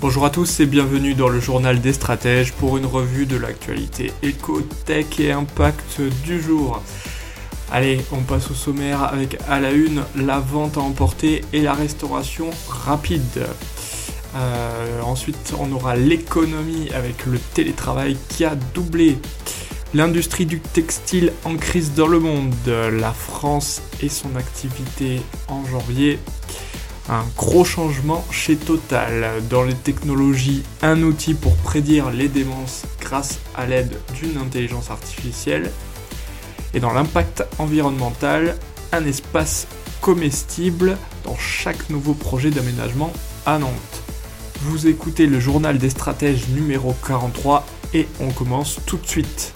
Bonjour à tous et bienvenue dans le journal des stratèges pour une revue de l'actualité éco, tech et impact du jour. Allez, on passe au sommaire avec à la une la vente à emporter et la restauration rapide. Euh, ensuite, on aura l'économie avec le télétravail qui a doublé. L'industrie du textile en crise dans le monde, la France et son activité en janvier, un gros changement chez Total. Dans les technologies, un outil pour prédire les démences grâce à l'aide d'une intelligence artificielle. Et dans l'impact environnemental, un espace comestible dans chaque nouveau projet d'aménagement à Nantes. Vous écoutez le journal des stratèges numéro 43 et on commence tout de suite.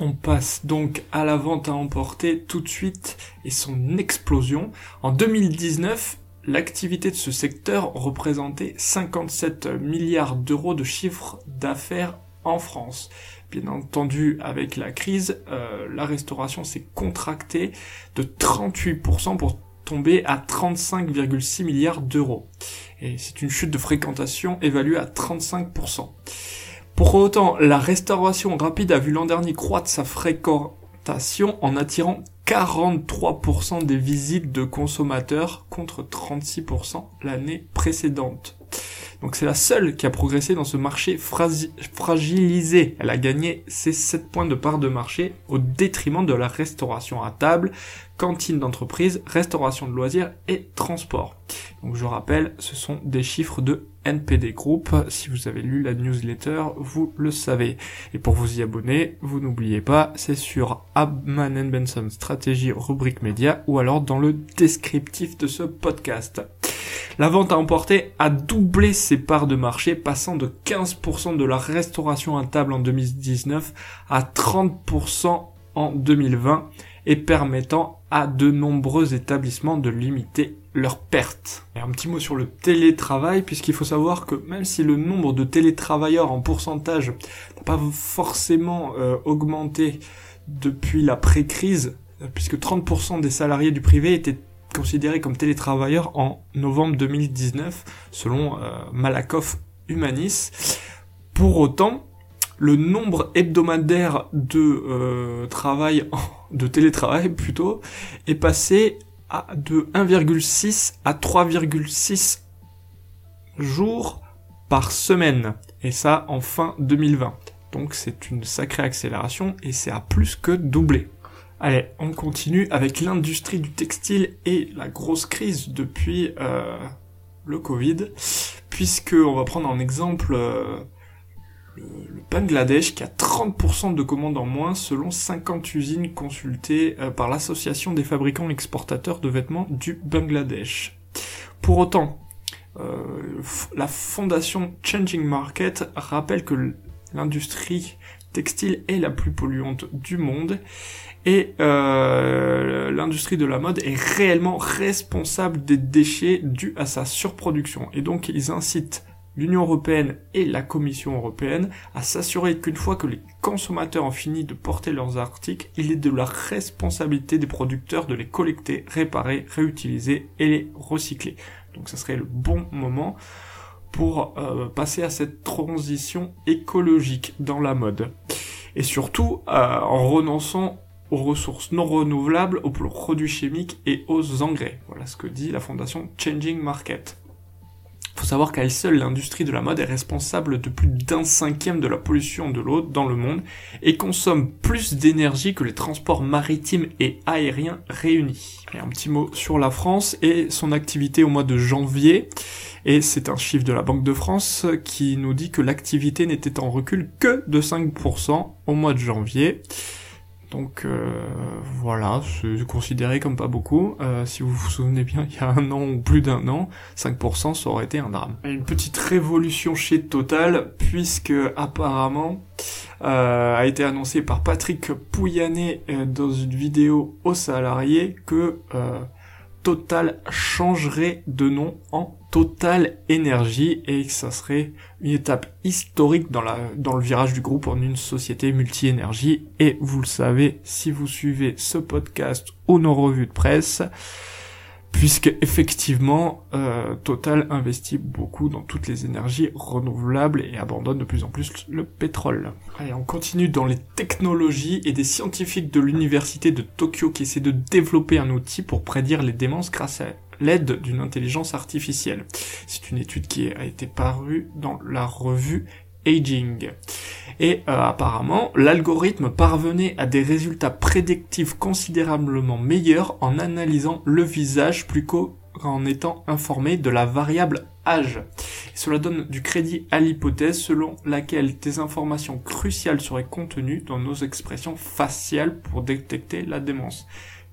On passe donc à la vente à emporter tout de suite et son explosion. En 2019, l'activité de ce secteur représentait 57 milliards d'euros de chiffre d'affaires en France. Bien entendu, avec la crise, euh, la restauration s'est contractée de 38% pour tomber à 35,6 milliards d'euros. Et c'est une chute de fréquentation évaluée à 35%. Pour autant, la restauration rapide a vu l'an dernier croître sa fréquentation en attirant 43% des visites de consommateurs contre 36% l'année précédente. Donc c'est la seule qui a progressé dans ce marché fragilisé. Elle a gagné ses 7 points de part de marché au détriment de la restauration à table, cantine d'entreprise, restauration de loisirs et transport. Donc je rappelle, ce sont des chiffres de NPD Group. Si vous avez lu la newsletter, vous le savez. Et pour vous y abonner, vous n'oubliez pas, c'est sur Abman Benson Stratégie rubrique média ou alors dans le descriptif de ce podcast. La vente à emporter a doublé ses parts de marché, passant de 15% de la restauration à table en 2019 à 30% en 2020 et permettant à de nombreux établissements de limiter leurs pertes. Un petit mot sur le télétravail, puisqu'il faut savoir que même si le nombre de télétravailleurs en pourcentage n'a pas forcément euh, augmenté depuis la pré-crise, puisque 30% des salariés du privé étaient considérés comme télétravailleurs en novembre 2019, selon euh, Malakoff Humanis. Pour autant, le nombre hebdomadaire de euh, travail, de télétravail plutôt, est passé à de 1,6 à 3,6 jours par semaine. Et ça en fin 2020. Donc c'est une sacrée accélération et c'est à plus que doubler. Allez, on continue avec l'industrie du textile et la grosse crise depuis euh, le Covid, puisque on va prendre en exemple euh, le, Bangladesh qui a 30% de commandes en moins selon 50 usines consultées euh, par l'association des fabricants exportateurs de vêtements du Bangladesh. Pour autant, la fondation Changing Market rappelle que l'industrie textile est la plus polluante du monde et euh, l'industrie de la mode est réellement responsable des déchets dus à sa surproduction. Et donc ils incitent l'Union européenne et la Commission européenne à s'assurer qu'une fois que les consommateurs ont fini de porter leurs articles, il est de la responsabilité des producteurs de les collecter, réparer, réutiliser et les recycler. Donc ça serait le bon moment pour euh, passer à cette transition écologique dans la mode. Et surtout euh, en renonçant aux ressources non renouvelables, aux produits chimiques et aux engrais. Voilà ce que dit la fondation Changing Market faut savoir qu'à elle seule, l'industrie de la mode est responsable de plus d'un cinquième de la pollution de l'eau dans le monde et consomme plus d'énergie que les transports maritimes et aériens réunis. Un petit mot sur la France et son activité au mois de janvier. Et c'est un chiffre de la Banque de France qui nous dit que l'activité n'était en recul que de 5% au mois de janvier. Donc euh, voilà, c'est considéré comme pas beaucoup. Euh, si vous vous souvenez bien, il y a un an ou plus d'un an, 5% ça aurait été un drame. Une petite révolution chez Total, puisque apparemment euh, a été annoncé par Patrick Pouyanné dans une vidéo aux salariés que Total changerait de nom en Total Énergie et que ça serait une étape historique dans, dans le virage du groupe en une société multi-énergie. Et vous le savez, si vous suivez ce podcast ou nos revues de presse, puisque effectivement euh, Total investit beaucoup dans toutes les énergies renouvelables et abandonne de plus en plus le pétrole. Allez, on continue dans les technologies et des scientifiques de l'université de Tokyo qui essaient de développer un outil pour prédire les démences grâce à l'aide d'une intelligence artificielle. C'est une étude qui a été parue dans la revue Aging. Et euh, apparemment, l'algorithme parvenait à des résultats prédictifs considérablement meilleurs en analysant le visage plus qu'en étant informé de la variable âge. cela donne du crédit à l'hypothèse selon laquelle des informations cruciales seraient contenues dans nos expressions faciales pour détecter la démence.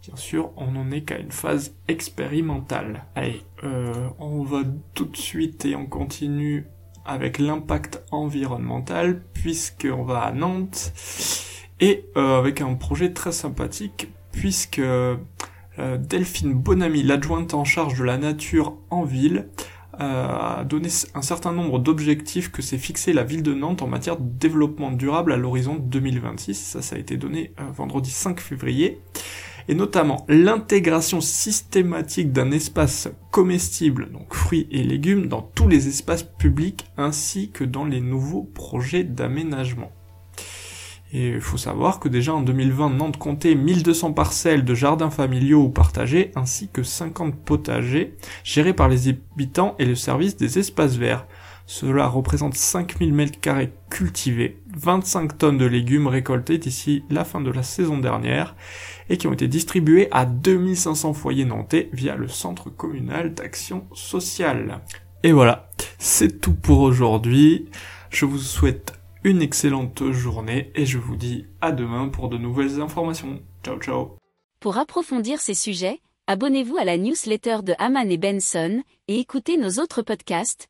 Bien sûr, on n'en est qu'à une phase expérimentale. Allez, euh, on va tout de suite et on continue avec l'impact environnemental, puisqu'on va à Nantes, et euh, avec un projet très sympathique, puisque euh, Delphine Bonamy, l'adjointe en charge de la nature en ville, a donné un certain nombre d'objectifs que s'est fixé la ville de Nantes en matière de développement durable à l'horizon 2026. Ça, ça a été donné vendredi 5 février et notamment l'intégration systématique d'un espace comestible, donc fruits et légumes, dans tous les espaces publics ainsi que dans les nouveaux projets d'aménagement. Et il faut savoir que déjà en 2020, Nantes comptait 1200 parcelles de jardins familiaux ou partagés, ainsi que 50 potagers, gérés par les habitants et le service des espaces verts. Cela représente 5000 m2 cultivés, 25 tonnes de légumes récoltés d'ici la fin de la saison dernière, et qui ont été distribués à 2500 foyers nantais via le centre communal d'action sociale. Et voilà, c'est tout pour aujourd'hui. Je vous souhaite une excellente journée et je vous dis à demain pour de nouvelles informations. Ciao ciao. Pour approfondir ces sujets, abonnez-vous à la newsletter de Haman et Benson et écoutez nos autres podcasts